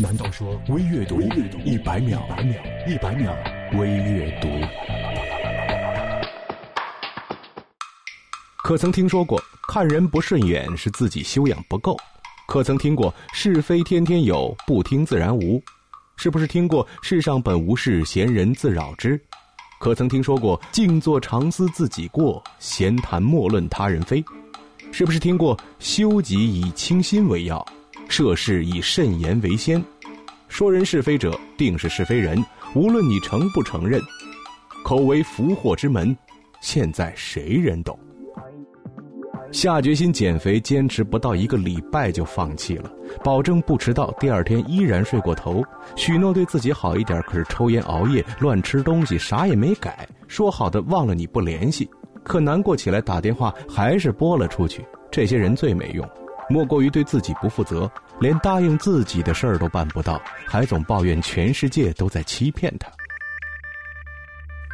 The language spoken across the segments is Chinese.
难道说微阅读一百秒，一百秒微阅读？可曾听说过看人不顺眼是自己修养不够？可曾听过是非天天有，不听自然无？是不是听过世上本无事，闲人自扰之？可曾听说过静坐常思自己过，闲谈莫论他人非？是不是听过修己以清心为要？涉事以慎言为先，说人是非者，定是是非人。无论你承不承认，口为福祸之门，现在谁人懂？下决心减肥，坚持不到一个礼拜就放弃了，保证不迟到。第二天依然睡过头，许诺对自己好一点，可是抽烟熬夜、乱吃东西，啥也没改。说好的忘了你不联系，可难过起来打电话还是拨了出去。这些人最没用。莫过于对自己不负责，连答应自己的事儿都办不到，还总抱怨全世界都在欺骗他。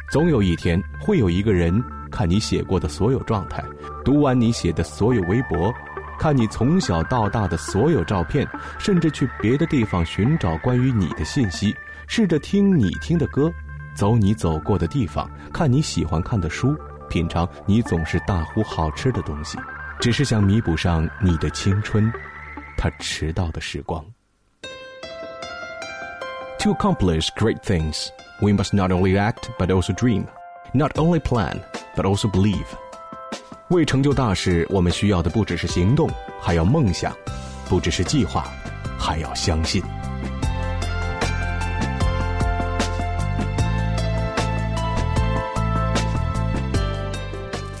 总有一天，会有一个人看你写过的所有状态，读完你写的所有微博，看你从小到大的所有照片，甚至去别的地方寻找关于你的信息，试着听你听的歌，走你走过的地方，看你喜欢看的书，品尝你总是大呼好吃的东西。只是想弥补上你的青春，他迟到的时光。To accomplish great things, we must not only act but also dream, not only plan but also believe. 为成就大事，我们需要的不只是行动，还要梦想；不只是计划，还要相信。